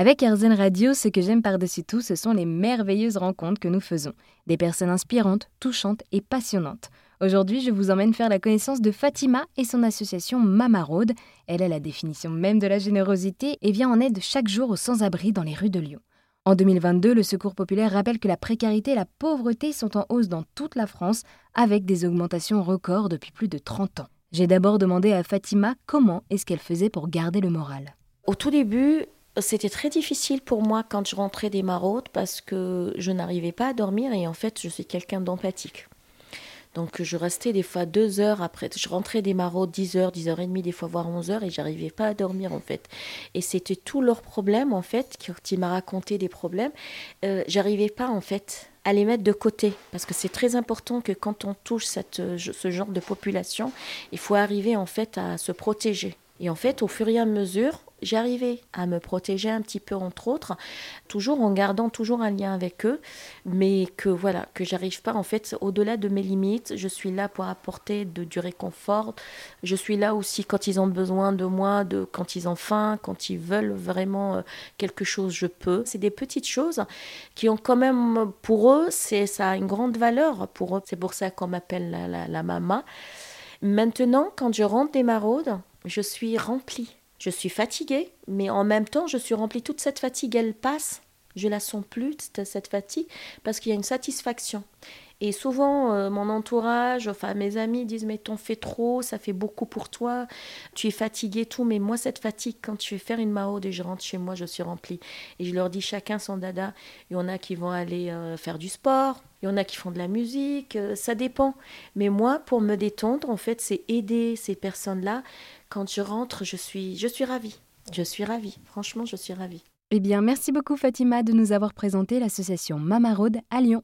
Avec Erzen Radio, ce que j'aime par-dessus tout, ce sont les merveilleuses rencontres que nous faisons. Des personnes inspirantes, touchantes et passionnantes. Aujourd'hui, je vous emmène faire la connaissance de Fatima et son association Mama Road. Elle est la définition même de la générosité et vient en aide chaque jour aux sans-abri dans les rues de Lyon. En 2022, le Secours populaire rappelle que la précarité et la pauvreté sont en hausse dans toute la France, avec des augmentations records depuis plus de 30 ans. J'ai d'abord demandé à Fatima comment est-ce qu'elle faisait pour garder le moral. Au tout début, c'était très difficile pour moi quand je rentrais des maraudes parce que je n'arrivais pas à dormir et en fait je suis quelqu'un d'empathique. Donc je restais des fois deux heures après, je rentrais des maraudes 10 heures, 10 heures et demie, des fois voire 11 heures et j'arrivais pas à dormir en fait. Et c'était tout leur problème en fait, qui m'a raconté des problèmes. Euh, j'arrivais pas en fait à les mettre de côté parce que c'est très important que quand on touche cette, ce genre de population, il faut arriver en fait à se protéger. Et en fait, au fur et à mesure, j'arrivais à me protéger un petit peu entre autres, toujours en gardant toujours un lien avec eux, mais que voilà, que j'arrive pas en fait au-delà de mes limites. Je suis là pour apporter du réconfort. Je suis là aussi quand ils ont besoin de moi, de quand ils ont faim, quand ils veulent vraiment euh, quelque chose, je peux. C'est des petites choses qui ont quand même pour eux, c'est ça a une grande valeur pour eux. C'est pour ça qu'on m'appelle la, la, la mama. Maintenant, quand je rentre des maraudes, je suis remplie je suis fatiguée, mais en même temps, je suis remplie. Toute cette fatigue, elle passe. Je la sens plus, cette fatigue, parce qu'il y a une satisfaction. Et souvent, euh, mon entourage, enfin mes amis disent Mais t'en fais trop, ça fait beaucoup pour toi, tu es fatigué, tout. Mais moi, cette fatigue, quand je vais faire une maraude et je rentre chez moi, je suis remplie. Et je leur dis chacun son dada. Il y en a qui vont aller euh, faire du sport, il y en a qui font de la musique, euh, ça dépend. Mais moi, pour me détendre, en fait, c'est aider ces personnes-là quand je rentre, je suis, je suis ravie. Je suis ravie. Franchement, je suis ravie. Eh bien, merci beaucoup Fatima de nous avoir présenté l'association Mama Road à Lyon.